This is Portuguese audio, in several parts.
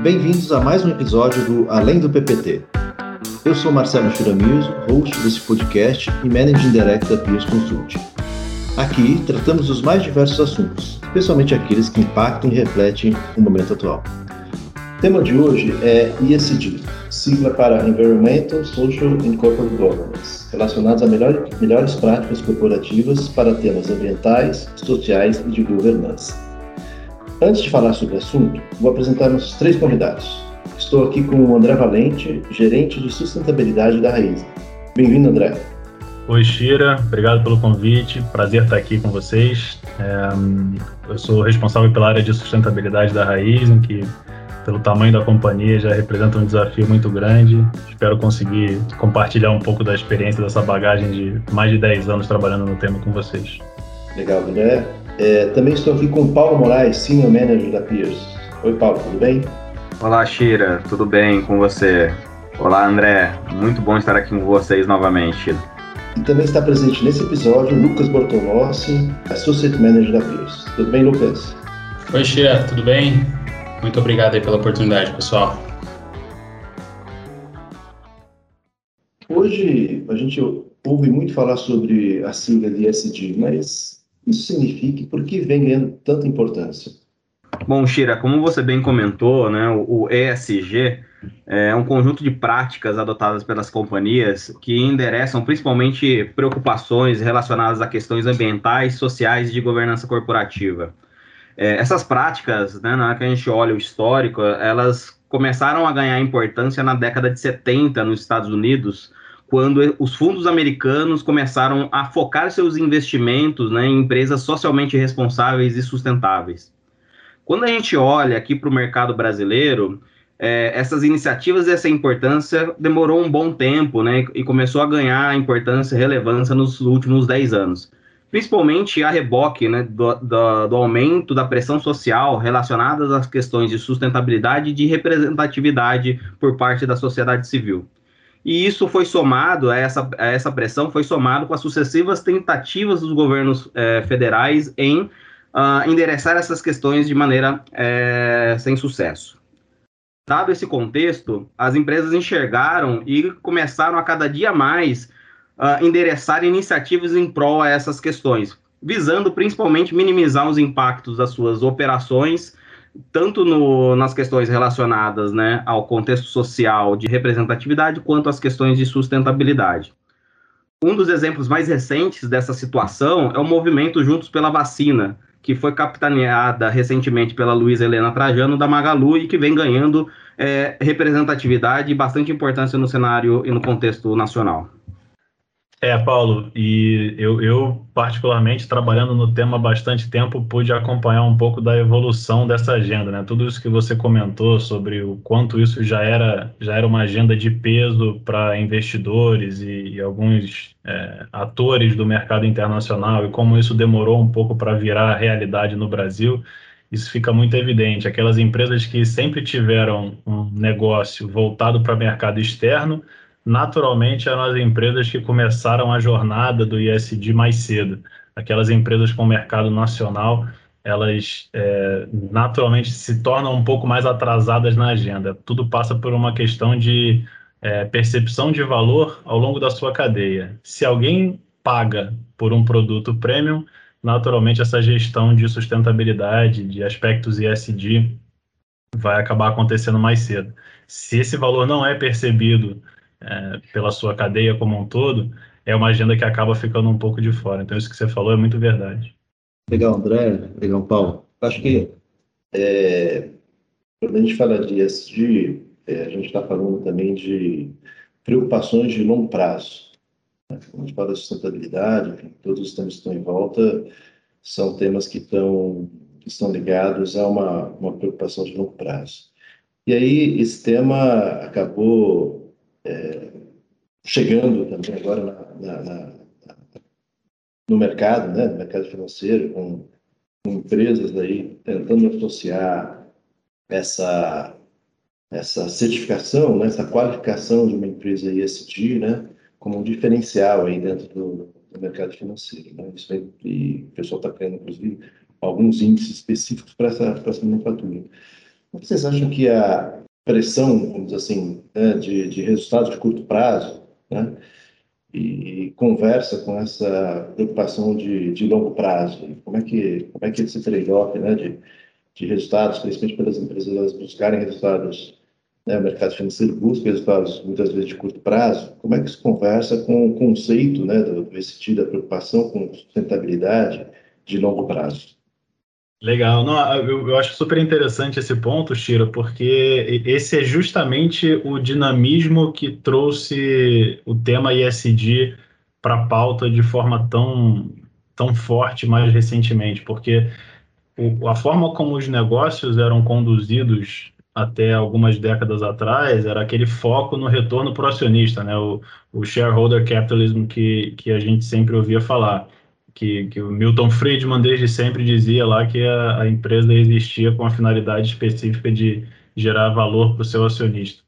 Bem-vindos a mais um episódio do Além do PPT. Eu sou Marcelo Churamizo, host desse podcast e Managing Director da Piers Consulting. Aqui tratamos os mais diversos assuntos, especialmente aqueles que impactam e refletem o momento atual. O tema de hoje é ESG, sigla para Environmental, Social and Corporate Governance, relacionados a melhor, melhores práticas corporativas para temas ambientais, sociais e de governança. Antes de falar sobre o assunto, vou apresentar nossos três convidados. Estou aqui com o André Valente, gerente de sustentabilidade da Raiz. Bem-vindo, André. Oi, Shira, obrigado pelo convite, prazer estar aqui com vocês. É, eu sou responsável pela área de sustentabilidade da Raiz, em que pelo tamanho da companhia, já representa um desafio muito grande. Espero conseguir compartilhar um pouco da experiência dessa bagagem de mais de 10 anos trabalhando no tema com vocês. Legal, André. É, também estou aqui com o Paulo Moraes, Senior Manager da Pierce. Oi, Paulo, tudo bem? Olá, Shira, tudo bem com você? Olá, André, muito bom estar aqui com vocês novamente. E também está presente nesse episódio Lucas Bortolossi, Associate Manager da Pierce. Tudo bem, Lucas? Oi, Shira, tudo bem? Muito obrigado aí pela oportunidade, pessoal. Hoje a gente ouve muito falar sobre a sigla de ESG, mas isso significa por que vem ganhando tanta importância? Bom, Shira, como você bem comentou, né, o ESG é um conjunto de práticas adotadas pelas companhias que endereçam principalmente preocupações relacionadas a questões ambientais, sociais e de governança corporativa. É, essas práticas, né, na hora que a gente olha o histórico, elas começaram a ganhar importância na década de 70 nos Estados Unidos, quando os fundos americanos começaram a focar seus investimentos né, em empresas socialmente responsáveis e sustentáveis. Quando a gente olha aqui para o mercado brasileiro, é, essas iniciativas e essa importância demorou um bom tempo, né, e começou a ganhar importância e relevância nos últimos 10 anos principalmente a reboque né, do, do, do, aumento da pressão social relacionada às questões de sustentabilidade e de representatividade por parte da sociedade civil. E isso foi somado, a essa, a essa pressão foi somado com as sucessivas tentativas dos governos eh, federais em uh, endereçar essas questões de maneira eh, sem sucesso. Dado esse contexto, as empresas enxergaram e começaram a cada dia mais uh, endereçar iniciativas em prol a essas questões, visando principalmente minimizar os impactos das suas operações, tanto no, nas questões relacionadas né, ao contexto social de representatividade, quanto às questões de sustentabilidade. Um dos exemplos mais recentes dessa situação é o movimento Juntos pela Vacina, que foi capitaneada recentemente pela Luísa Helena Trajano da Magalu e que vem ganhando é, representatividade e bastante importância no cenário e no contexto nacional. É, Paulo, e eu, eu, particularmente, trabalhando no tema há bastante tempo, pude acompanhar um pouco da evolução dessa agenda, né? Tudo isso que você comentou sobre o quanto isso já era, já era uma agenda de peso para investidores e, e alguns é, atores do mercado internacional e como isso demorou um pouco para virar realidade no Brasil, isso fica muito evidente. Aquelas empresas que sempre tiveram um negócio voltado para o mercado externo, naturalmente eram as empresas que começaram a jornada do ISD mais cedo. Aquelas empresas com mercado nacional, elas é, naturalmente se tornam um pouco mais atrasadas na agenda. Tudo passa por uma questão de é, percepção de valor ao longo da sua cadeia. Se alguém paga por um produto premium, naturalmente essa gestão de sustentabilidade, de aspectos ISD, vai acabar acontecendo mais cedo. Se esse valor não é percebido é, pela sua cadeia como um todo, é uma agenda que acaba ficando um pouco de fora. Então, isso que você falou é muito verdade. Legal, André. Legal, Paulo. Acho que é, quando a gente fala de ESG, é, a gente está falando também de preocupações de longo prazo. Né? Quando a gente fala de sustentabilidade, enfim, todos os temas que estão em volta são temas que estão, que estão ligados a uma, uma preocupação de longo prazo. E aí, esse tema acabou é, chegando também agora na, na, na, no mercado, né, no mercado financeiro, com, com empresas aí tentando associar essa essa certificação, né, essa qualificação de uma empresa ESG, né, como um diferencial aí dentro do, do mercado financeiro. Né? Isso aí, e o pessoal está criando, inclusive, alguns índices específicos para essa, essa nomenclatura. vocês acham que a pressão, vamos dizer assim, né, de, de resultados de curto prazo, né, e conversa com essa preocupação de, de longo prazo? Como é que, como é que esse trade-off né, de, de resultados, principalmente pelas empresas elas buscarem resultados, né, o mercado financeiro busca resultados muitas vezes de curto prazo, como é que isso conversa com o conceito né, do, do ESG, da preocupação com sustentabilidade de longo prazo? Legal, não, eu, eu, acho super interessante esse ponto, Shira, porque esse é justamente o dinamismo que trouxe o tema ISD para a pauta de forma tão, tão forte mais recentemente, porque o, a forma como os negócios eram conduzidos até algumas décadas atrás era aquele foco no retorno para o acionista, né? o, o shareholder capitalism que, que a gente sempre ouvia falar que, que o Milton Friedman desde sempre dizia lá que a, a empresa existia com a finalidade específica de gerar valor para o seu acionista.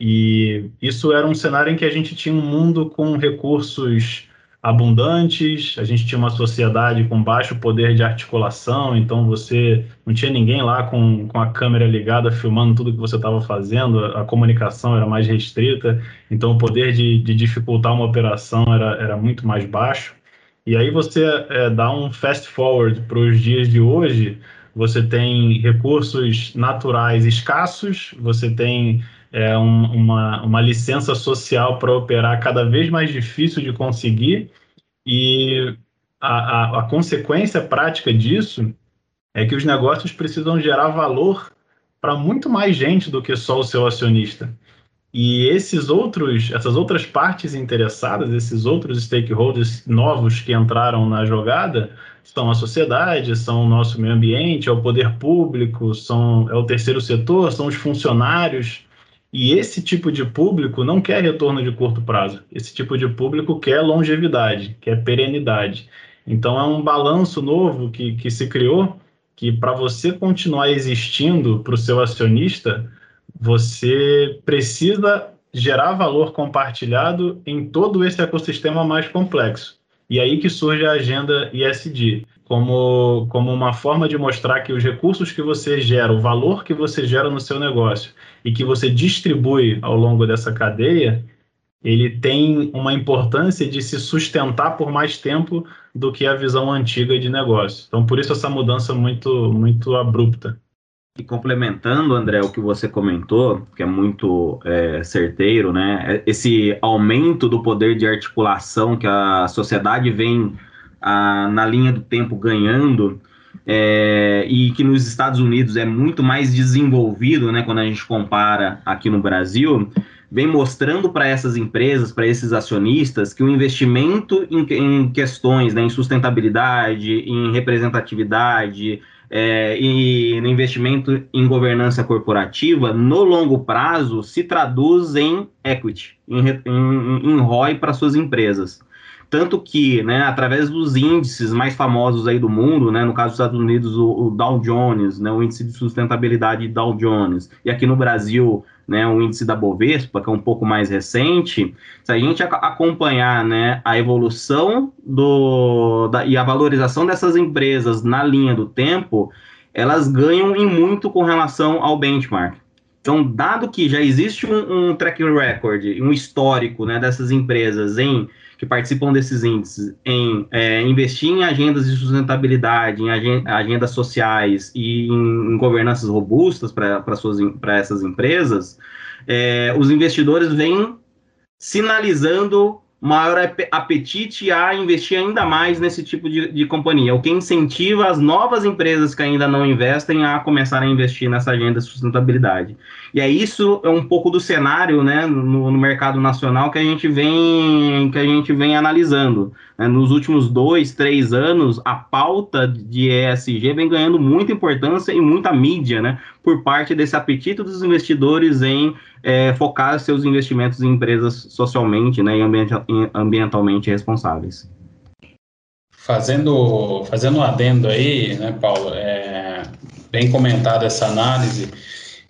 E isso era um cenário em que a gente tinha um mundo com recursos abundantes, a gente tinha uma sociedade com baixo poder de articulação, então você não tinha ninguém lá com, com a câmera ligada filmando tudo que você estava fazendo, a, comunicação era mais restrita, então o poder de, de dificultar uma operação era, era muito mais baixo. E aí você é, dá um fast forward para os dias de hoje, você tem recursos naturais escassos, você tem é, um, uma, uma licença social para operar cada vez mais difícil de conseguir, e a, a, a consequência prática disso é que os negócios precisam gerar valor para muito mais gente do que só o seu acionista. E esses outros, essas outras partes interessadas, esses outros stakeholders novos que entraram na jogada, são a sociedade, são o nosso meio ambiente, é o poder público, são, é o terceiro setor, são os funcionários. E esse tipo de público não quer retorno de curto prazo. Esse tipo de público quer longevidade, quer perenidade. Então é um balanço novo que, que se criou que para você continuar existindo para o seu acionista, você precisa gerar valor compartilhado em todo esse ecossistema mais complexo. E aí que surge a agenda ISD, como, como uma forma de mostrar que os recursos que você gera, o valor que você gera no seu negócio e que você distribui ao longo dessa cadeia, ele tem uma importância de se sustentar por mais tempo do que a visão antiga de negócio. Então, por isso essa mudança muito, muito abrupta. E complementando, André, o que você comentou, que é muito é, certeiro, né? É, esse aumento do poder de articulação que a sociedade vem a, na linha do tempo ganhando, é, e que nos Estados Unidos é muito mais desenvolvido, né? Quando a gente compara aqui no Brasil, vem mostrando para essas empresas, para esses acionistas, que o investimento em, em questões, né, em sustentabilidade, em representatividade, é, e no investimento em governança corporativa, no longo prazo, se traduz em equity, em, em, em ROI para suas empresas. Tanto que, né, através dos índices mais famosos aí do mundo, né, no caso dos Estados Unidos, o, o Dow Jones, né, o índice de sustentabilidade Dow Jones, e aqui no Brasil, né, o índice da Bovespa, que é um pouco mais recente, se a gente acompanhar né, a evolução do, da, e a valorização dessas empresas na linha do tempo, elas ganham em muito com relação ao benchmark. Então, dado que já existe um, um track record, um histórico né, dessas empresas em que participam desses índices em é, investir em agendas de sustentabilidade, em agendas sociais e em, em governanças robustas para essas empresas, é, os investidores vêm sinalizando maior apetite a investir ainda mais nesse tipo de, de, companhia, o que incentiva as novas empresas que ainda não investem a começar a investir nessa agenda de sustentabilidade. E é isso é um pouco do cenário, né, no, no mercado nacional que a gente vem que a gente vem analisando. Né? Nos últimos dois, três anos, a pauta de ESG vem ganhando muita importância e muita mídia, né, por parte desse apetite dos investidores em é, focar seus investimentos em empresas socialmente né, e ambientalmente responsáveis. Fazendo, fazendo um adendo aí, né, Paulo, é, bem comentada essa análise,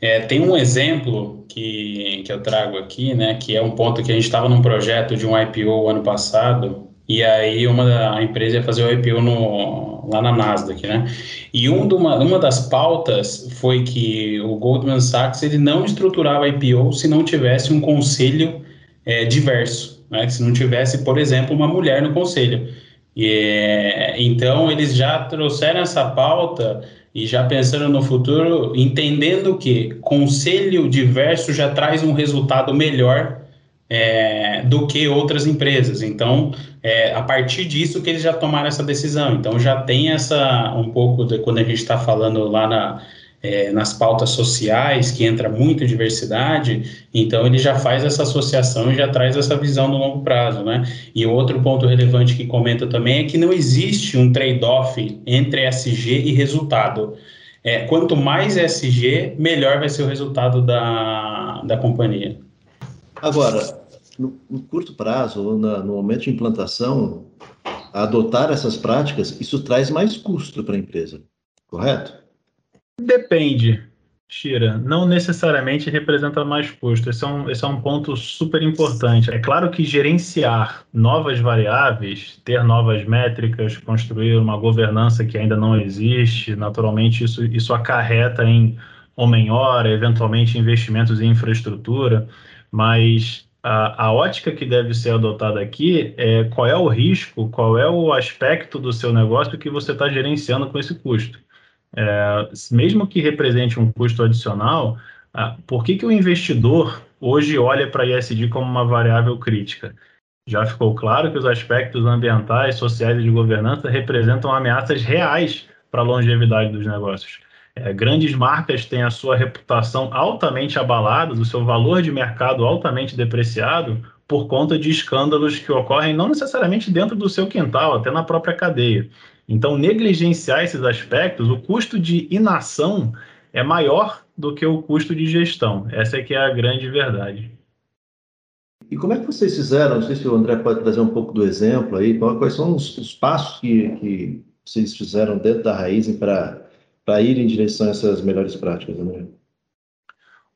é, tem um exemplo que, que eu trago aqui, né, que é um ponto que a gente estava num projeto de um IPO ano passado, e aí uma a empresa ia fazer o IPO no, lá na Nasdaq, né? E um uma, uma das pautas foi que o Goldman Sachs ele não estruturava IPO se não tivesse um conselho é, diverso, né? Se não tivesse, por exemplo, uma mulher no conselho. E, é, então eles já trouxeram essa pauta e já pensando no futuro, entendendo que conselho diverso já traz um resultado melhor é, do que outras empresas. Então, é, a partir disso que eles já tomaram essa decisão. Então, já tem essa um pouco de quando a gente está falando lá na, é, nas pautas sociais, que entra muito diversidade, então ele já faz essa associação e já traz essa visão no longo prazo, né? E outro ponto relevante que comenta também é que não existe um trade-off entre SG e resultado. É, quanto mais SG, melhor vai ser o resultado da, da companhia. Agora, no, no curto prazo, ou na, no momento de implantação, adotar essas práticas, isso traz mais custo para a empresa, correto? Depende, Shira. Não necessariamente representa mais custo. Esse é, um, esse é um ponto super importante. É claro que gerenciar novas variáveis, ter novas métricas, construir uma governança que ainda não existe, naturalmente isso, isso acarreta em homem-hora, eventualmente investimentos em infraestrutura, mas a, a, ótica que deve ser adotada aqui é qual é o risco, qual é o aspecto do seu negócio que você está gerenciando com esse custo. É, mesmo que represente um custo adicional, por que, que o investidor hoje olha para a ISD como uma variável crítica? Já ficou claro que os aspectos ambientais, sociais e de governança representam ameaças reais para a longevidade dos negócios. É, grandes marcas têm a sua reputação altamente abalada, o seu valor de mercado altamente depreciado por conta de escândalos que ocorrem não necessariamente dentro do seu quintal, até na própria cadeia. Então, negligenciar esses aspectos, o custo de inação é maior do que o custo de gestão. Essa é que é a grande verdade. E como é que vocês fizeram? Não sei se o André pode trazer um pouco do exemplo aí. Quais são os, os passos que, que vocês fizeram dentro da Raizen para ir em direção a essas melhores práticas, André?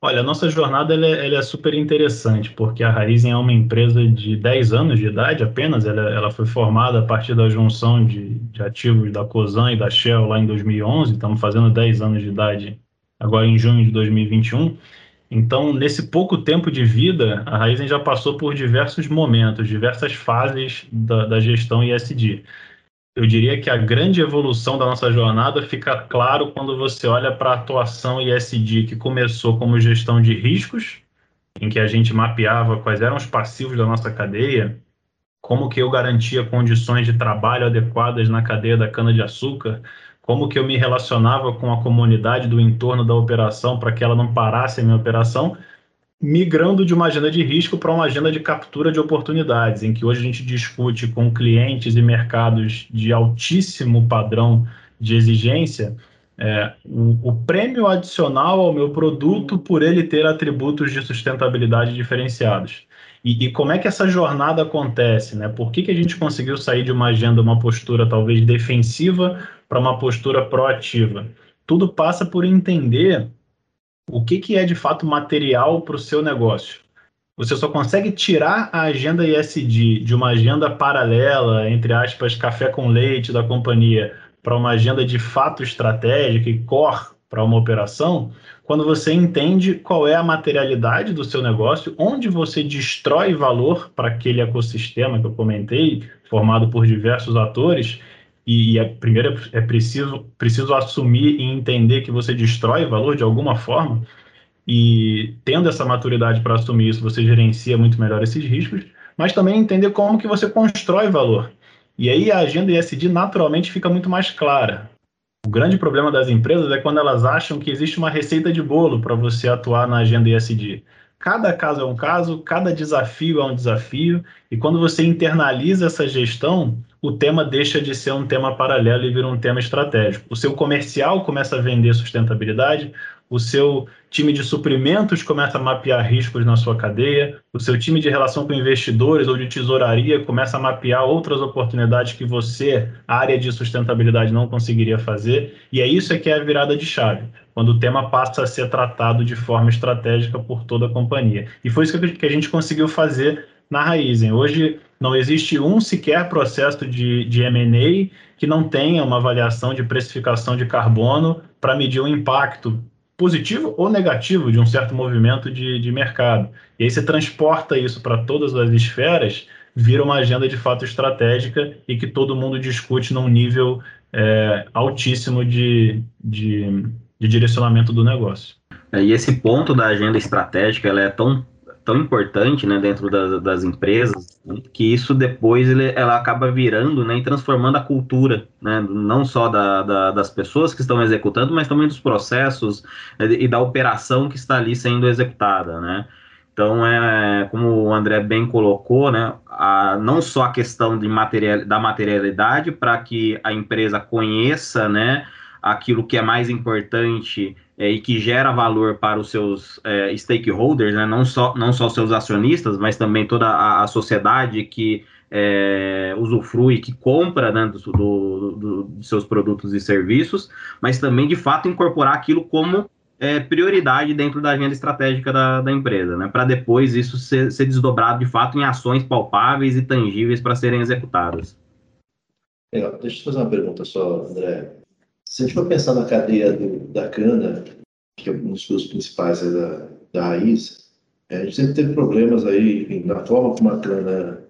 Olha, a nossa jornada ela é, ela é, super interessante, porque a Raizen é uma empresa de 10 anos de idade apenas, ela, ela foi formada a partir da junção de, de, ativos da COSAN e da Shell lá em 2011, estamos fazendo 10 anos de idade agora em junho de 2021. Então, nesse pouco tempo de vida, a Raizen já passou por diversos momentos, diversas fases da, da gestão ISD eu diria que a grande evolução da nossa jornada fica claro quando você olha para a atuação ISD, que começou como gestão de riscos, em que a gente mapeava quais eram os passivos da nossa cadeia, como que eu garantia condições de trabalho adequadas na cadeia da cana-de-açúcar, como que eu me relacionava com a comunidade do entorno da operação para que ela não parasse a minha operação, migrando de uma agenda de risco para uma agenda de captura de oportunidades, em que hoje a gente discute com clientes e mercados de altíssimo padrão de exigência é, o, o, prêmio adicional ao meu produto por ele ter atributos de sustentabilidade diferenciados. E, e, como é que essa jornada acontece? Né? Por que, que a gente conseguiu sair de uma agenda, uma postura talvez defensiva para uma postura proativa? Tudo passa por entender o que, que é de fato material para o seu negócio. Você só consegue tirar a agenda ISD de uma agenda paralela, entre aspas, café com leite da companhia, para uma agenda de fato estratégica e core para uma operação, quando você entende qual é a materialidade do seu negócio, onde você destrói valor para aquele ecossistema que eu comentei, formado por diversos atores, e é, primeiro é preciso, preciso assumir e entender que você destrói valor de alguma forma, e tendo essa maturidade para assumir isso, você gerencia muito melhor esses riscos, mas também entender como que você constrói valor. E aí a agenda ESG naturalmente fica muito mais clara. O grande problema das empresas é quando elas acham que existe uma receita de bolo para você atuar na agenda ESG. Cada caso é um caso, cada desafio é um desafio, e quando você internaliza essa gestão, o tema deixa de ser um tema paralelo e vira um tema estratégico. O seu comercial começa a vender sustentabilidade, o seu time de suprimentos começa a mapear riscos na sua cadeia, o seu time de relação com investidores ou de tesouraria começa a mapear outras oportunidades que você, área de sustentabilidade, não conseguiria fazer, e é isso que é a virada de chave, quando o tema passa a ser tratado de forma estratégica por toda a companhia. E foi isso que a gente conseguiu fazer na Raizen. Hoje não existe um sequer processo de, de M&A que não tenha uma avaliação de precificação de carbono para medir o impacto positivo ou negativo de um certo movimento de, de mercado. E aí você transporta isso para todas as esferas, vira uma agenda de fato estratégica e que todo mundo discute num nível é, altíssimo de, de, de, direcionamento do negócio. É, e esse ponto da agenda estratégica ela é tão, tão importante né, dentro das, das empresas né, que isso depois ele, ela acaba virando né, e transformando a cultura, né, não só da, da, das pessoas que estão executando, mas também dos processos né, e da operação que está ali sendo executada. Né? Então, é, como o André bem colocou, né, a, não só a questão de material, da materialidade para que a empresa conheça né, aquilo que é mais importante é, e que gera valor para os seus é, stakeholders, né, não, só, não só seus acionistas, mas também toda a, a sociedade que é, usufrui, que compra né, do, do, do, dos seus produtos e serviços, mas também, de fato, incorporar aquilo como é, prioridade dentro da agenda estratégica da, da empresa, né? Para depois isso ser, ser, desdobrado de fato em ações palpáveis e tangíveis para serem executadas. Legal. Deixa eu fazer uma pergunta só, André. Se a gente for pensar na cadeia do, da cana, que é um dos frutos principais da, da raiz, é, a gente sempre teve problemas aí, enfim, na forma como a cana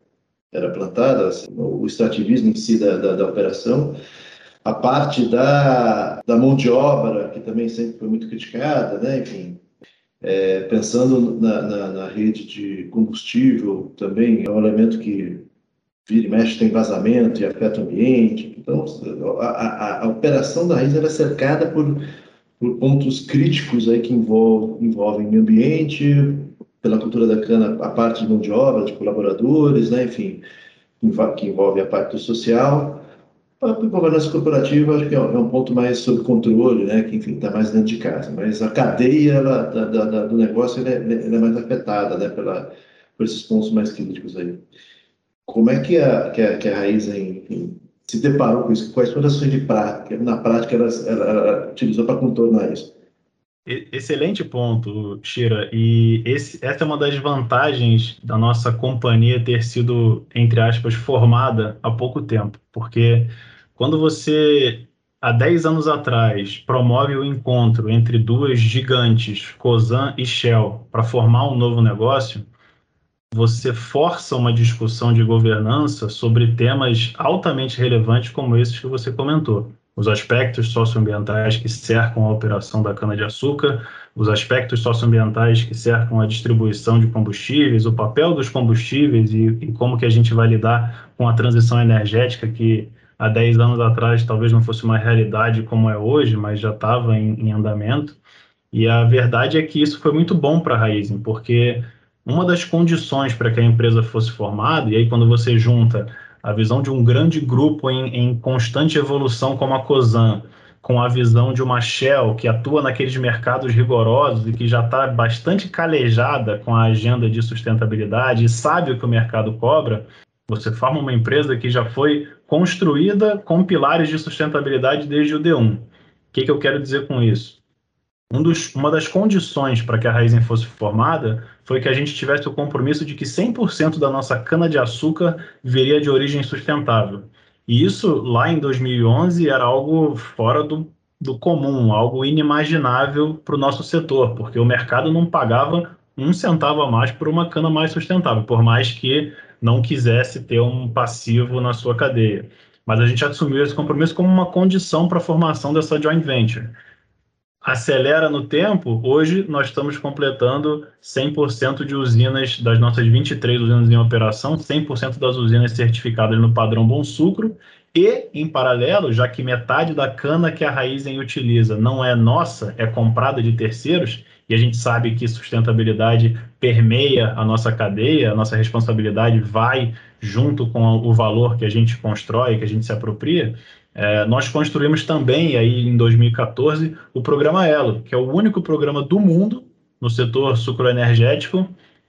era plantada, assim, o extrativismo em si da, da, da operação, a parte da, da mão de obra, que também sempre foi muito criticada, né? enfim, é, pensando na, na, na, rede de combustível, também é um elemento que vira e mexe, tem vazamento e afeta o ambiente. Então, a, a, a operação da raiz é cercada por, por pontos críticos aí que envolvem, envolvem meio ambiente, pela cultura da cana, a parte de mão de obra, de colaboradores, né? enfim, que envolve a parte social a governança corporativa acho que é, é um ponto mais sob controle, né? Que enfim está mais dentro de casa. Mas a cadeia ela, da, da, do negócio ela é, ela é, mais afetada, né? Pela, por esses pontos mais críticos aí. Como é que a, que a, que a se deparou com isso? Quais foram as ações de prática? Na prática ela, ela, ela utilizou para contornar isso? Excelente ponto, Shira. E esse, essa é uma das vantagens da nossa companhia ter sido, entre aspas, formada há pouco tempo, porque quando você, há 10 anos atrás, promove o encontro entre duas gigantes, Cosan e Shell, para formar um novo negócio, você força uma discussão de governança sobre temas altamente relevantes como esses que você comentou. Os aspectos socioambientais que cercam a operação da cana-de-açúcar, os aspectos socioambientais que cercam a distribuição de combustíveis, o papel dos combustíveis e, e como que a gente vai lidar com a transição energética que há 10 anos atrás talvez não fosse uma realidade como é hoje, mas já estava em, em, andamento. E a verdade é que isso foi muito bom para a Raizen, porque uma das condições para que a empresa fosse formada, e aí quando você junta a visão de um grande grupo em, em constante evolução como a COSAN, com a visão de uma Shell que atua naqueles mercados rigorosos e que já está bastante calejada com a agenda de sustentabilidade e sabe o que o mercado cobra, você forma uma empresa que já foi construída com pilares de sustentabilidade desde o D1. O que, que eu quero dizer com isso? Um dos, uma das condições para que a Raizen fosse formada foi que a gente tivesse o compromisso de que 100% da nossa cana-de-açúcar viria de origem sustentável. E isso, lá em 2011, era algo fora do, do comum, algo inimaginável para o nosso setor, porque o mercado não pagava um centavo a mais por uma cana mais sustentável, por mais que não quisesse ter um passivo na sua cadeia. Mas a gente assumiu esse compromisso como uma condição para a formação dessa joint venture. Acelera no tempo, hoje nós estamos completando 100% de usinas, das nossas 23 usinas em operação, 100% das usinas certificadas no padrão Bom Sucro, e, em paralelo, já que metade da cana que a Raizen utiliza não é nossa, é comprada de terceiros, e a gente sabe que sustentabilidade permeia a nossa cadeia, a nossa responsabilidade vai junto com o valor que a gente constrói, que a gente se apropria. É, nós construímos também, aí em 2014, o programa Elo, que é o único programa do mundo no setor sucroenergético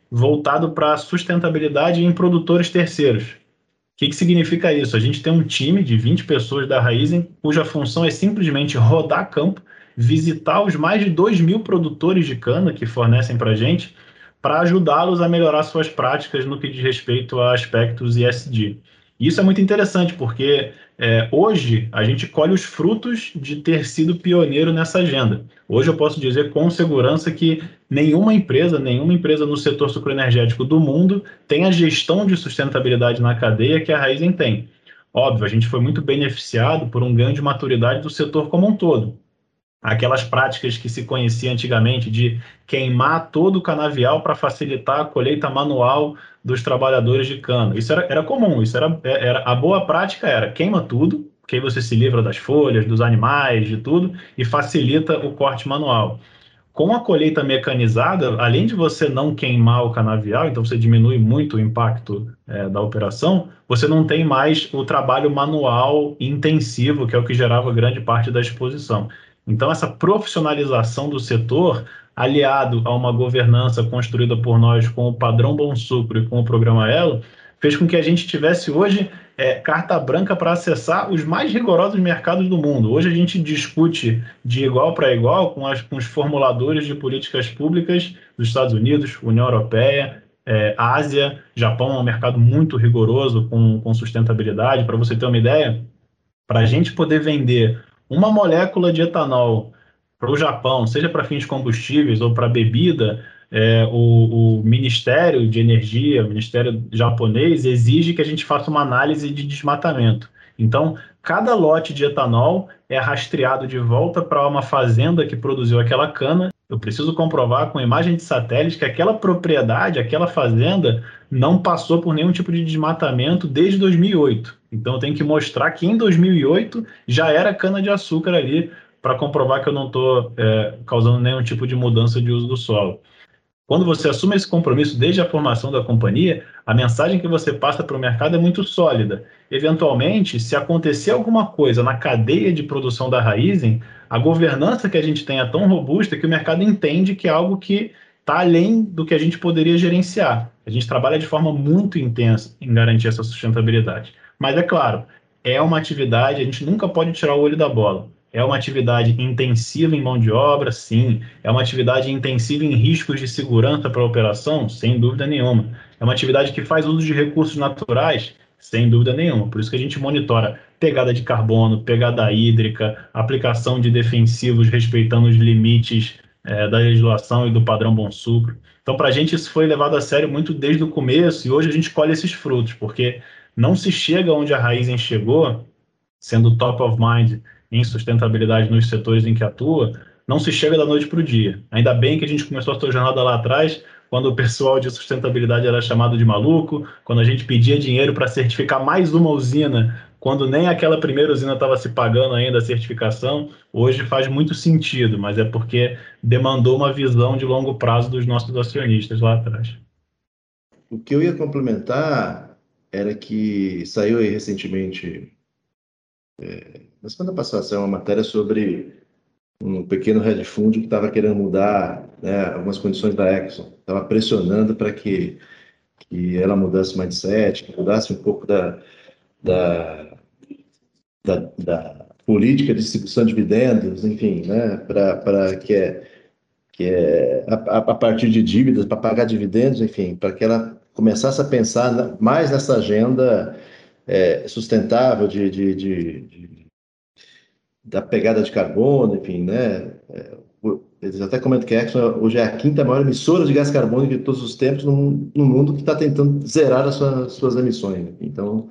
voltado para sustentabilidade em produtores terceiros. O que, que significa isso? A gente tem um time de 20 pessoas da Raizen, cuja função é simplesmente rodar campo visitar os mais de 2 mil produtores de cana que fornecem para a gente, para ajudá-los a melhorar suas práticas no que diz respeito a aspectos ESG. Isso é muito interessante, porque é, hoje a gente colhe os frutos de ter sido pioneiro nessa agenda. Hoje eu posso dizer com segurança que nenhuma empresa, nenhuma empresa no setor sucroenergético do mundo tem a gestão de sustentabilidade na cadeia que a Raizen tem. Óbvio, a gente foi muito beneficiado por um ganho de maturidade do setor como um todo. Aquelas práticas que se conhecia antigamente de queimar todo o canavial para facilitar a colheita manual dos trabalhadores de cana. Isso era, era comum, isso era, era a boa prática era queima tudo, que aí você se livra das folhas, dos animais, de tudo e facilita o corte manual. Com a colheita mecanizada, além de você não queimar o canavial, então você diminui muito o impacto é, da operação, você não tem mais o trabalho manual intensivo, que é o que gerava grande parte da exposição. Então, essa profissionalização do setor aliado a uma governança construída por nós com o padrão Bom Sucro e com o programa Elo, fez com que a gente tivesse hoje é, carta branca para acessar os mais rigorosos mercados do mundo. Hoje a gente discute de igual para igual com, as, com, os formuladores de políticas públicas dos Estados Unidos, União Europeia, é, Ásia, Japão é um mercado muito rigoroso com, com sustentabilidade. Para você ter uma ideia, para a gente poder vender uma molécula de etanol para o Japão, seja para fins combustíveis ou para bebida, é, o, o, Ministério de Energia, o Ministério japonês, exige que a gente faça uma análise de desmatamento. Então, cada lote de etanol é rastreado de volta para uma fazenda que produziu aquela cana. Eu preciso comprovar com imagem de satélite que aquela propriedade, aquela fazenda, não passou por nenhum tipo de desmatamento desde 2008. Então, eu tenho que mostrar que em 2008 já era cana-de-açúcar ali para comprovar que eu não estou é, causando nenhum tipo de mudança de uso do solo. Quando você assume esse compromisso desde a formação da companhia, a mensagem que você passa para o mercado é muito sólida. Eventualmente, se acontecer alguma coisa na cadeia de produção da Raizen, a governança que a gente tem é tão robusta que o mercado entende que é algo que está além do que a gente poderia gerenciar. A gente trabalha de forma muito intensa em garantir essa sustentabilidade. Mas é claro, é uma atividade, a gente nunca pode tirar o olho da bola. É uma atividade intensiva em mão de obra, sim. É uma atividade intensiva em riscos de segurança para a operação, sem dúvida nenhuma. É uma atividade que faz uso de recursos naturais, sem dúvida nenhuma. Por isso que a gente monitora pegada de carbono, pegada hídrica, aplicação de defensivos respeitando os limites é, da legislação e do padrão Bom Sucro. Então, para a gente, isso foi levado a sério muito desde o começo e hoje a gente colhe esses frutos, porque não se chega onde a Raizen chegou, sendo top of mind em sustentabilidade nos setores em que atua, não se chega da noite para o dia. Ainda bem que a gente começou a sua jornada lá atrás, quando o pessoal de sustentabilidade era chamado de maluco, quando a gente pedia dinheiro para certificar mais uma usina, quando nem aquela primeira usina estava se pagando ainda a certificação, hoje faz muito sentido, mas é porque demandou uma visão de longo prazo dos nossos acionistas lá atrás. O que eu ia complementar era que saiu aí recentemente é, na semana passada saiu uma matéria sobre um pequeno hedge fund que estava querendo mudar né, algumas condições da Exxon, estava pressionando para que, que ela mudasse o mindset, que mudasse um pouco da, da, da, da política de distribuição de dividendos, enfim, né, para que é, que é a, a partir de dívidas, para pagar dividendos, enfim, para que ela começasse a pensar mais nessa agenda é, sustentável de, de, de, de da pegada de carbono, enfim, né? É, eles até comentam que a Exxon hoje é a quinta maior emissora de gás carbônico de todos os tempos no, no mundo que está tentando zerar as suas, suas emissões. Então,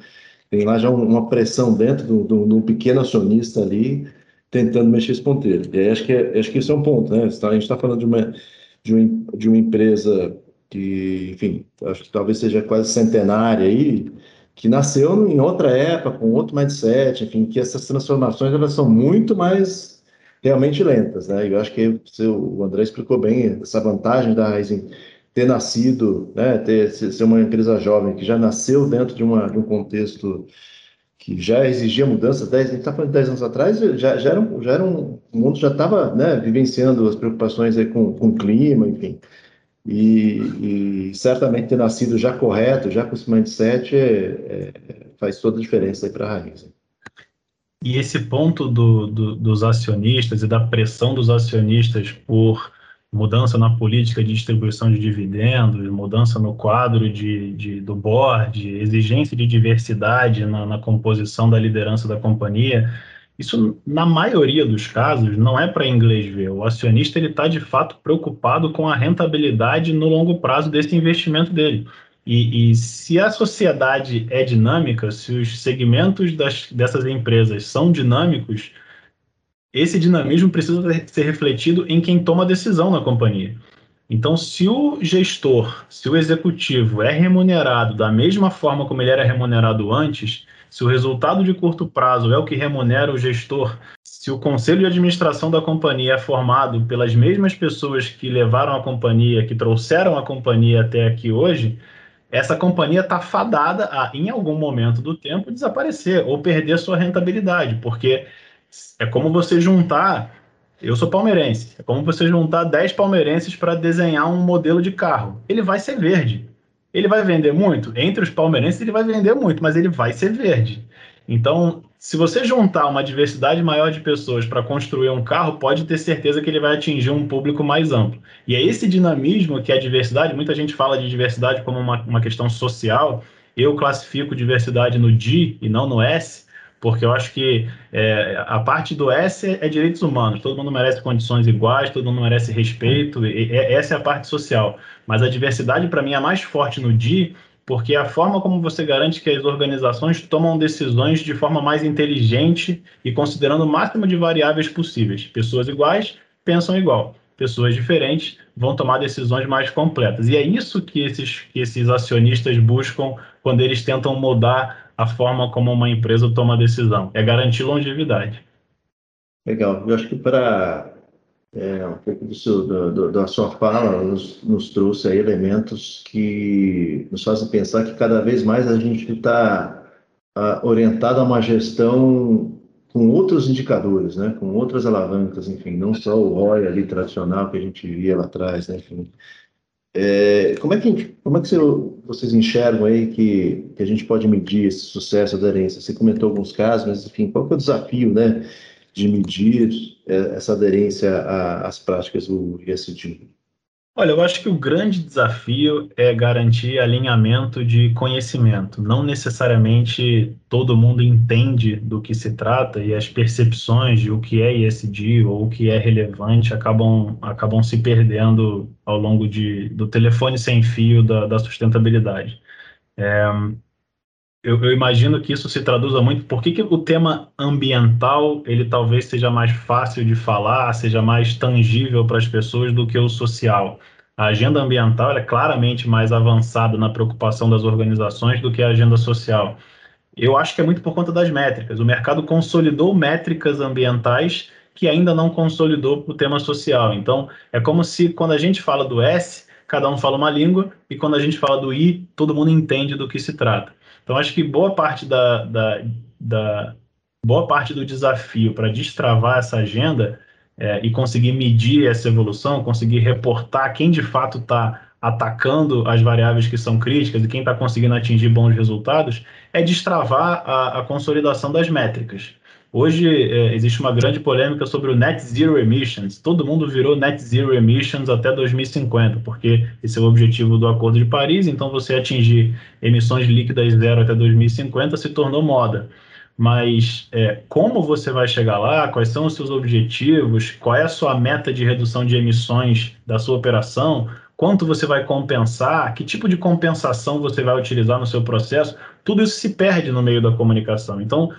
tem lá já uma pressão dentro de um pequeno acionista ali tentando mexer esse ponteiro. E acho que, é, acho que isso é um ponto, né? A gente está falando de uma, de, uma, de uma empresa que, enfim, acho que talvez seja quase centenária aí, que nasceu em outra época, com outro mindset, enfim, que essas transformações elas são muito mais realmente lentas, né? Eu acho que o André explicou bem essa vantagem da Rising ter nascido, né, ter ser uma empresa jovem que já nasceu dentro de, uma, de um contexto que já exigia mudanças, 10, a gente está falando de 10 anos atrás, já, já, era, um, já era um, o mundo já estava né, vivenciando as preocupações aí com o clima, enfim. E, e, certamente ter nascido já correto, já com esse mindset, é, é, faz toda a diferença para a raiz. E esse ponto do, do, dos acionistas e da pressão dos acionistas por mudança na política de distribuição de dividendos, mudança no quadro de, de do board, exigência de diversidade na, na composição da liderança da companhia. Isso, na maioria dos casos, não é para inglês ver. O acionista ele está de fato preocupado com a rentabilidade no longo prazo desse investimento dele. E, e, se a sociedade é dinâmica, se os segmentos das, dessas empresas são dinâmicos, esse dinamismo precisa ser refletido em quem toma decisão na companhia. Então, se o gestor, se o executivo é remunerado da mesma forma como ele era remunerado antes, se o resultado de curto prazo é o que remunera o gestor, se o conselho de administração da companhia é formado pelas mesmas pessoas que levaram a companhia, que trouxeram a companhia até aqui hoje, essa companhia está fadada a, em algum momento do tempo, desaparecer ou perder sua rentabilidade, porque é como você juntar. Eu sou palmeirense. É como você juntar 10 palmeirenses para desenhar um modelo de carro. Ele vai ser verde. Ele vai vender muito? Entre os palmeirenses, ele vai vender muito, mas ele vai ser verde. Então, se você juntar uma diversidade maior de pessoas para construir um carro, pode ter certeza que ele vai atingir um público mais amplo. E é esse dinamismo que é a diversidade, muita gente fala de diversidade como uma, uma questão social, eu classifico diversidade no D e não no S, porque eu acho que é, a parte do S é, direitos humanos, todo mundo merece condições iguais, todo mundo merece respeito, e, e, essa é a parte social. Mas a diversidade, para mim, é mais forte no D, porque é a forma como você garante que as organizações tomam decisões de forma mais inteligente e considerando o máximo de variáveis possíveis. Pessoas iguais pensam igual, pessoas diferentes vão tomar decisões mais completas. E é isso que esses, que esses acionistas buscam quando eles tentam mudar a forma como uma empresa toma decisão, é garantir longevidade. Legal. Eu acho que para é, um pouco do seu, do, do, da sua fala nos, nos, trouxe aí elementos que nos fazem pensar que cada vez mais a gente está uh, orientado a uma gestão com outros indicadores, né, com outras alavancas, enfim, não só o ROI ali tradicional que a gente via lá atrás, né, enfim, é, como é que, como é que vocês enxergam aí que, que a gente pode medir esse sucesso, aderência? Você comentou alguns casos, mas enfim, qual é o desafio, né, de medir é, essa aderência às práticas do ISD? Olha, eu acho que o grande desafio é garantir alinhamento de conhecimento. Não necessariamente todo mundo entende do que se trata e as percepções de o que é ESG ou o que é relevante acabam, acabam se perdendo ao longo de, do telefone sem fio da, da sustentabilidade. É, eu, eu, imagino que isso se traduza muito. Por que, que o tema ambiental ele talvez seja mais fácil de falar, seja mais tangível para as pessoas do que o social? A agenda ambiental é claramente mais avançada na preocupação das organizações do que a agenda social. Eu acho que é muito por conta das métricas. O mercado consolidou métricas ambientais que ainda não consolidou o tema social. Então, é como se quando a gente fala do S, cada um fala uma língua, e quando a gente fala do I, todo mundo entende do que se trata. Então, acho que boa parte da, da, da boa parte do desafio para destravar essa agenda é, e conseguir medir essa evolução, conseguir reportar quem de fato está atacando as variáveis que são críticas e quem está conseguindo atingir bons resultados, é destravar a, a consolidação das métricas. Hoje é, existe uma grande polêmica sobre o Net Zero Emissions. Todo mundo virou Net Zero Emissions até 2050, porque esse é o objetivo do Acordo de Paris. Então, você atingir emissões líquidas zero até 2050 se tornou moda. Mas é, como você vai chegar lá? Quais são os seus objetivos? Qual é a sua meta de redução de emissões da sua operação? Quanto você vai compensar? Que tipo de compensação você vai utilizar no seu processo? Tudo isso se perde no meio da comunicação. Então,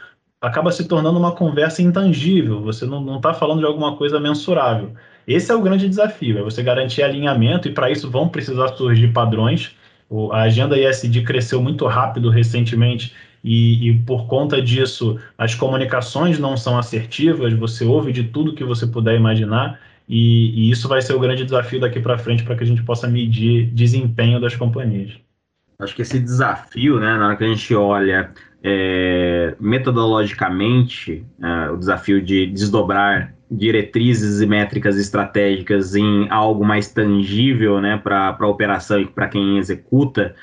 acaba se tornando uma conversa intangível, você não está falando de alguma coisa mensurável. Esse é o grande desafio, é você garantir alinhamento, e para isso vão precisar surgir padrões. O, a agenda ISD cresceu muito rápido recentemente, e, e, por conta disso as comunicações não são assertivas, você ouve de tudo que você puder imaginar, e, e isso vai ser o grande desafio daqui para frente para que a gente possa medir desempenho das companhias. Acho que esse desafio, né, na hora que a gente olha é, metodologicamente, é, o desafio de desdobrar diretrizes e métricas estratégicas em algo mais tangível né, para a operação e para quem executa,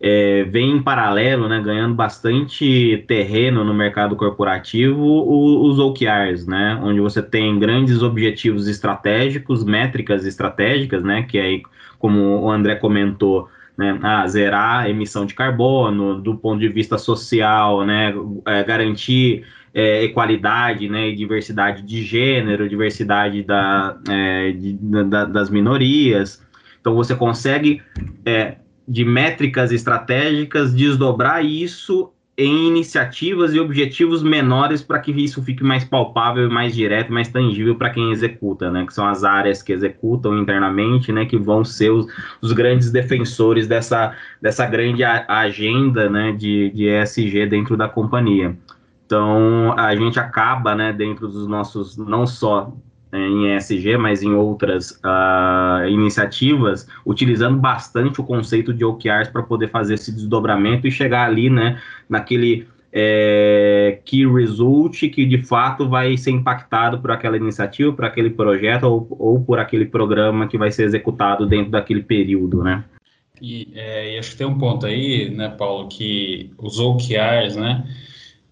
é, vem em paralelo, né, ganhando bastante terreno no mercado corporativo, o, os OKRs, né, onde você tem grandes objetivos estratégicos, métricas estratégicas, né, que aí, como o André comentou, né, zerar a emissão de carbono, do ponto de vista social, né, é, garantir é, equalidade né, e diversidade de gênero, diversidade da, é, de, da, das minorias. Então, você consegue é, de métricas estratégicas, desdobrar isso em iniciativas e objetivos menores para que isso fique mais palpável, mais direto, mais tangível para quem executa, né? Que são as áreas que executam internamente, né? Que vão ser os, os grandes defensores dessa, dessa grande a, agenda, né? De, de ESG dentro da companhia. Então, a gente acaba, né? Dentro dos nossos, não só em ESG, mas em outras uh, iniciativas, utilizando bastante o conceito de OKRs para poder fazer esse desdobramento e chegar ali, né, naquele é, key result que de fato vai ser impactado por aquela iniciativa, por aquele projeto ou, ou por aquele programa que vai ser executado dentro daquele período, né? E, é, e acho que tem um ponto aí, né, Paulo, que os OKRs, né,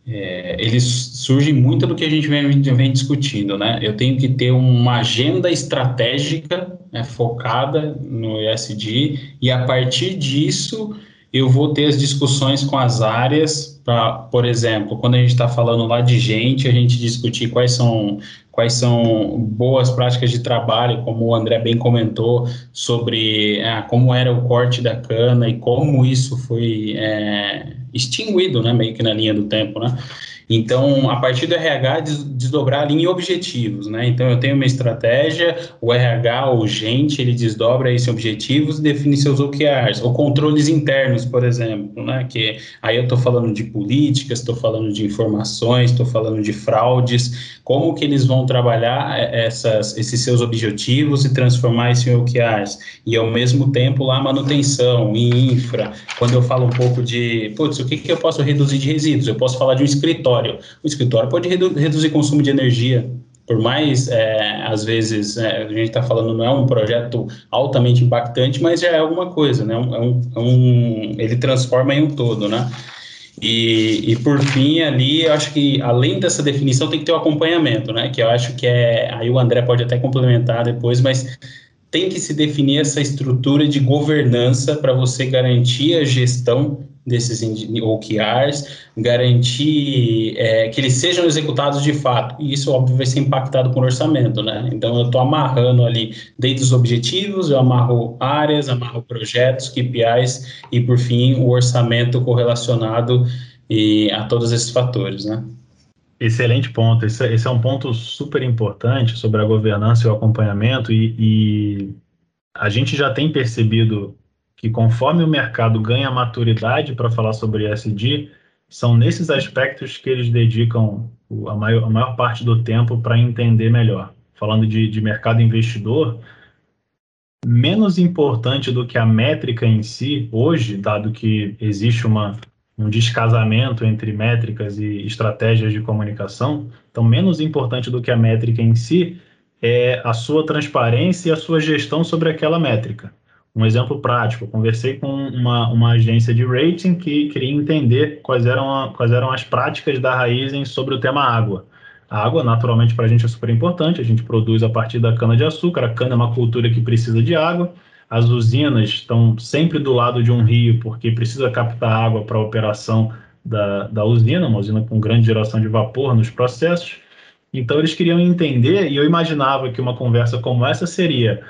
é, eles surgem muito do que a gente vem, vem, discutindo, né? Eu tenho que ter uma agenda estratégica né, focada no ESG e a partir disso eu vou ter as discussões com as áreas, para, por exemplo, quando a gente está falando lá de gente, a gente discutir quais são quais são boas práticas de trabalho, como o André bem comentou, sobre é, como era o corte da cana e como isso foi é, extinguido, né, meio que na linha do tempo, né? Então, a partir do RH, desdobrar ali em objetivos, né? Então, eu tenho uma estratégia, o RH, o gente, ele desdobra esses objetivos e define seus OKRs, ou controles internos, por exemplo, né? Que aí eu estou falando de políticas, estou falando de informações, estou falando de fraudes, como que eles vão trabalhar é, essas, esses seus objetivos e transformar isso em OKRs. E, ao mesmo tempo, lá, manutenção, em infra. Quando eu falo um pouco de, putz, o que, que eu posso reduzir de resíduos? Eu posso falar de um escritório. O escritório pode redu reduzir consumo de energia. Por mais, é, às vezes, é, a gente está falando, não é um projeto altamente impactante, mas já é alguma coisa, né? É um, é um, ele transforma em um todo, né? E, e, por fim, ali, eu acho que além dessa definição tem que ter o acompanhamento, né? Que eu acho que é. Aí o André pode até complementar depois, mas tem que se definir essa estrutura de governança para você garantir a gestão desses OKRs, garantir é, que eles sejam executados de fato. E isso, óbvio, vai ser impactado por orçamento, né? Então, eu estou amarrando ali, desde os objetivos, eu amarro áreas, amarro projetos, KPIs e, por fim, o orçamento correlacionado e, a todos esses fatores, né? Excelente ponto. Esse, esse, é um ponto super importante sobre a governança e o acompanhamento, e, e a gente já tem percebido que conforme o mercado ganha maturidade para falar sobre ESG, são nesses aspectos que eles dedicam a maior, a maior parte do tempo para entender melhor. Falando de, de mercado investidor, menos importante do que a métrica em si, hoje, dado que existe uma, um descasamento entre métricas e estratégias de comunicação, então, menos importante do que a métrica em si é a sua transparência e a sua gestão sobre aquela métrica. Um exemplo prático, eu conversei com uma, uma agência de rating que queria entender quais eram, a, quais eram as práticas da Raizen sobre o tema água. A água, naturalmente, para a gente é super importante, a gente produz a partir da cana-de-açúcar, a cana é uma cultura que precisa de água, as usinas estão sempre do lado de um rio, porque precisa captar água para a operação da, da usina, uma usina com grande geração de vapor nos processos. Então, eles queriam entender, e eu imaginava que uma conversa como essa seria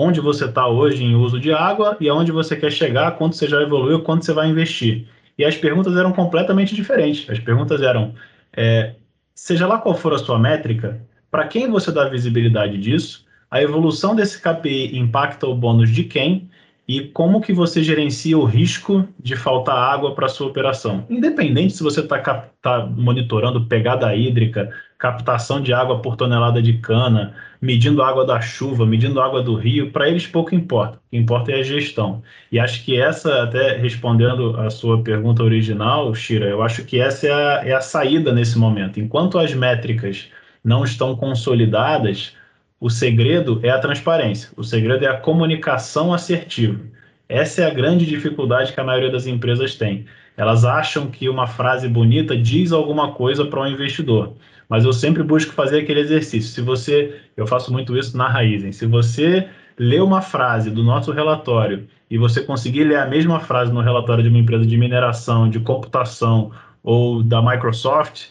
onde você está hoje em uso de água e aonde você quer chegar, quanto você já evoluiu, quanto você vai investir. E as perguntas eram completamente diferentes. As perguntas eram, é, seja lá qual for a sua métrica, para quem você dá visibilidade disso, a evolução desse KPI impacta o bônus de quem e como que você gerencia o risco de faltar água para sua operação. Independente se você está tá monitorando pegada hídrica, captação de água por tonelada de cana, medindo a água da chuva, medindo a água do rio, para eles pouco importa. O que importa é a gestão. E acho que essa, até respondendo a sua pergunta original, Shira, eu acho que essa é a, é a saída nesse momento. Enquanto as métricas não estão consolidadas, o segredo é a transparência, o segredo é a comunicação assertiva. Essa é a grande dificuldade que a maioria das empresas tem. Elas acham que uma frase bonita diz alguma coisa para um investidor. Mas eu sempre busco fazer aquele exercício. Se você, eu faço muito isso na Raizen, se você lê uma frase do nosso relatório e você conseguir ler a mesma frase no relatório de uma empresa de mineração, de computação ou da Microsoft,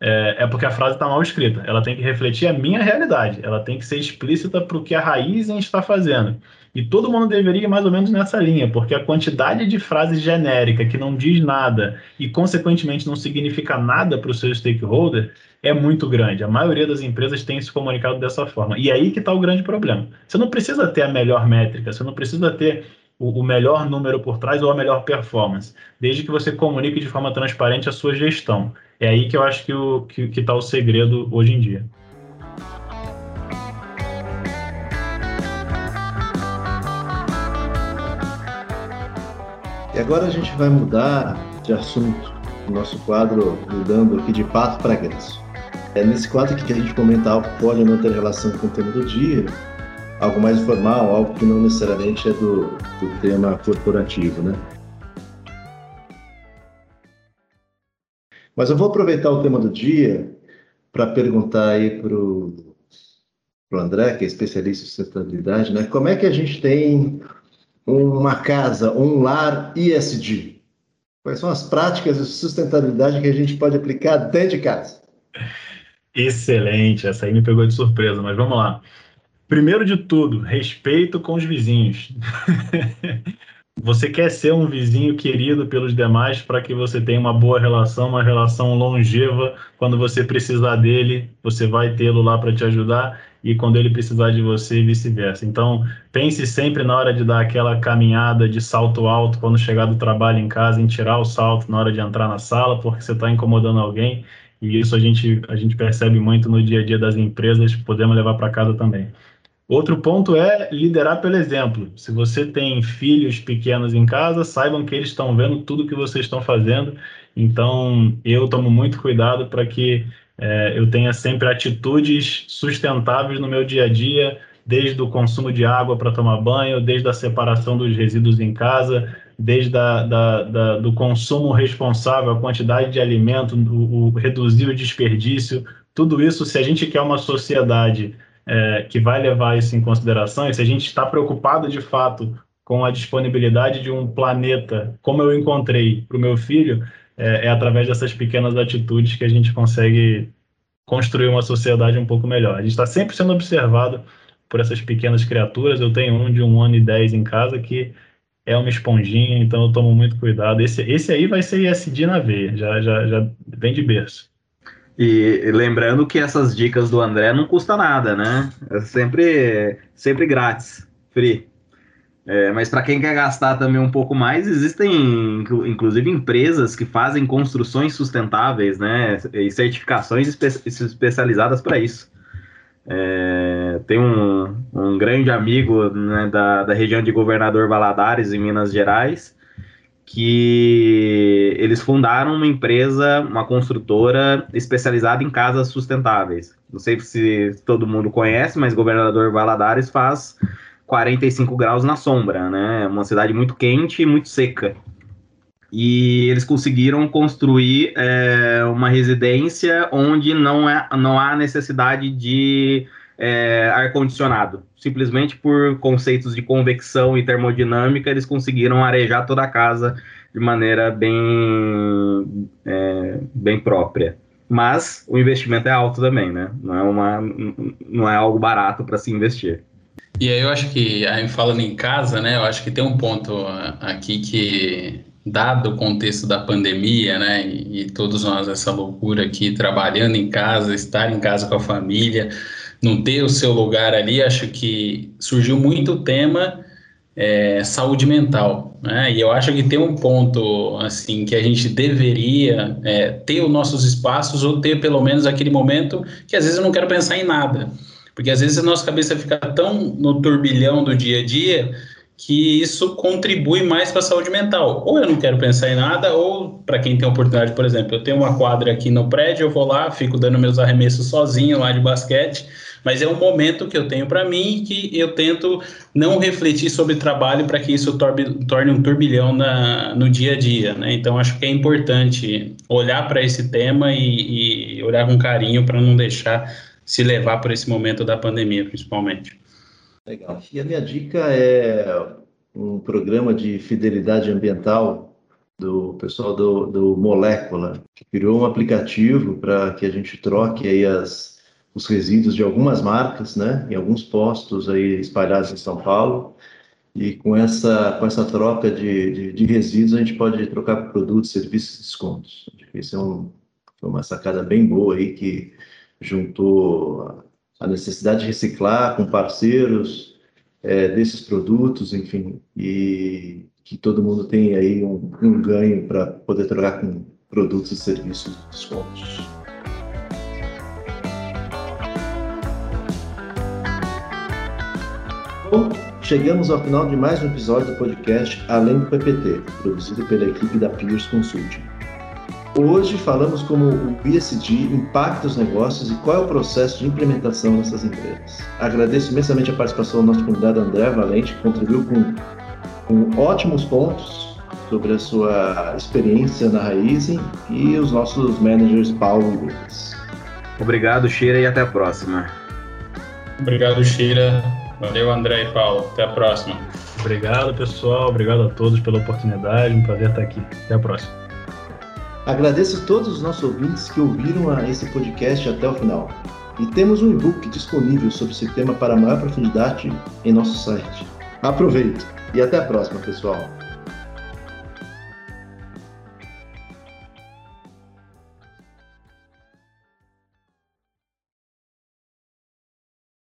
é, é porque a frase está mal escrita. Ela tem que refletir a minha realidade. Ela tem que ser explícita para o que a Raizen está fazendo. E todo mundo deveria ir mais ou menos nessa linha, porque a quantidade de frases genérica que não diz nada e, consequentemente, não significa nada para o seu stakeholder é muito grande. A maioria das empresas tem se comunicado dessa forma. E é aí que está o grande problema. Você não precisa ter a melhor métrica, você não precisa ter o, o melhor número por trás ou a melhor performance, desde que você comunique de forma transparente a sua gestão. É aí que eu acho que está o, que, que tá o segredo hoje em dia. E agora a gente vai mudar de assunto, o nosso quadro mudando aqui de pato para ganso. É nesse quadro que a gente comenta algo que pode não ter relação com o tema do dia, algo mais informal, algo que não necessariamente é do, do tema corporativo, né? Mas eu vou aproveitar o tema do dia para perguntar aí para o André, que é especialista em sustentabilidade, né? Como é que a gente tem uma casa, um lar ISD? Quais são as práticas de sustentabilidade que a gente pode aplicar dentro de casa? Excelente, essa aí me pegou de surpresa, mas vamos lá. Primeiro de tudo, respeito com os vizinhos. você quer ser um vizinho querido pelos demais para que você tenha uma boa relação, uma relação longeva. Quando você precisar dele, você vai tê-lo lá para te ajudar e quando ele precisar de você, vice-versa. Então, pense sempre na hora de dar aquela caminhada de salto alto quando chegar do trabalho em casa, em tirar o salto na hora de entrar na sala, porque você está incomodando alguém e isso a gente, a gente percebe muito no dia a dia das empresas, podemos levar para casa também. Outro ponto é liderar pelo exemplo. Se você tem filhos pequenos em casa, saibam que eles estão vendo tudo que vocês estão fazendo. Então, eu tomo muito cuidado para que é, eu tenha sempre atitudes sustentáveis no meu dia a dia, desde o consumo de água para tomar banho, desde a separação dos resíduos em casa, desde a, da, da, do consumo responsável, a quantidade de alimento, o, o, reduzir o desperdício, tudo isso, se a gente quer uma sociedade é, que vai levar isso em consideração, e se a gente está preocupado de fato com a disponibilidade de um planeta como eu encontrei para o meu filho, é, é através dessas pequenas atitudes que a gente consegue construir uma sociedade um pouco melhor. A gente está sempre sendo observado por essas pequenas criaturas. Eu tenho um de um ano e dez em casa que é uma esponjinha, então eu tomo muito cuidado. Esse, esse aí vai ser ISD na veia, já, já, já vem de berço. E lembrando que essas dicas do André não custa nada, né? É sempre, sempre grátis, free. É, mas para quem quer gastar também um pouco mais, existem inclusive empresas que fazem construções sustentáveis, né? E certificações espe especializadas para isso. É, tem um, um, grande amigo né, da, da região de Governador Valadares, em Minas Gerais, que eles fundaram uma empresa, uma construtora especializada em casas sustentáveis. Não sei se todo mundo conhece, mas Governador Valadares faz 45 graus na sombra, né? Uma cidade muito quente e muito seca e eles conseguiram construir é, uma residência onde não, é, não há necessidade de é, ar-condicionado. Simplesmente por conceitos de convecção e termodinâmica, eles conseguiram arejar toda a casa de maneira bem, é, bem própria. Mas o investimento é alto também, né? Não é, uma, não é algo barato para se investir. E aí eu acho que, aí falando em casa, né? Eu acho que tem um ponto aqui que dado o contexto da pandemia, né, e, e, todos nós essa loucura aqui trabalhando em casa, estar em casa com a família, não ter o seu lugar ali, acho que surgiu muito o tema é, saúde mental, né, e eu acho que tem um ponto assim que a gente deveria é, ter os nossos espaços ou ter pelo menos aquele momento que às vezes eu não quero pensar em nada, porque às vezes a nossa cabeça fica tão no turbilhão do dia a dia que isso contribui mais para a saúde mental. Ou eu não quero pensar em nada, ou para quem tem oportunidade, por exemplo, eu tenho uma quadra aqui no prédio, eu vou lá, fico dando meus arremessos sozinho lá de basquete, mas é um momento que eu tenho para mim que eu tento não refletir sobre trabalho para que isso torne, torne um turbilhão na, no dia a dia, né? Então acho que é importante olhar para esse tema e, e olhar com carinho para não deixar se levar por esse momento da pandemia, principalmente. Legal. E a minha dica é um programa de fidelidade ambiental do pessoal do, do Molécula, que criou um aplicativo para que a gente troque aí as, os resíduos de algumas marcas, né, em alguns postos aí espalhados em São Paulo. E com essa, com essa troca de, de, de resíduos, a gente pode trocar por produtos, serviços e descontos. Isso é um, foi uma sacada bem boa aí que juntou a necessidade de reciclar com parceiros é, desses produtos, enfim, e que todo mundo tem aí um, um ganho para poder trocar com produtos e serviços de descontos. Bom, chegamos ao final de mais um episódio do podcast Além do PPT, produzido pela equipe da Pierce Consulting. Hoje falamos como o ESG impacta os negócios e qual é o processo de implementação dessas empresas. Agradeço imensamente a participação do nosso convidado André Valente, que contribuiu com, com ótimos pontos sobre a sua experiência na Raizen e os nossos managers Paulo e Lucas. Obrigado, Sheila, e até a próxima. Obrigado, Sheila. Valeu, André e Paulo. Até a próxima. Obrigado, pessoal. Obrigado a todos pela oportunidade. Um prazer estar aqui. Até a próxima. Agradeço a todos os nossos ouvintes que ouviram esse podcast até o final. E temos um e-book disponível sobre esse tema para maior profundidade em nosso site. Aproveite e até a próxima, pessoal!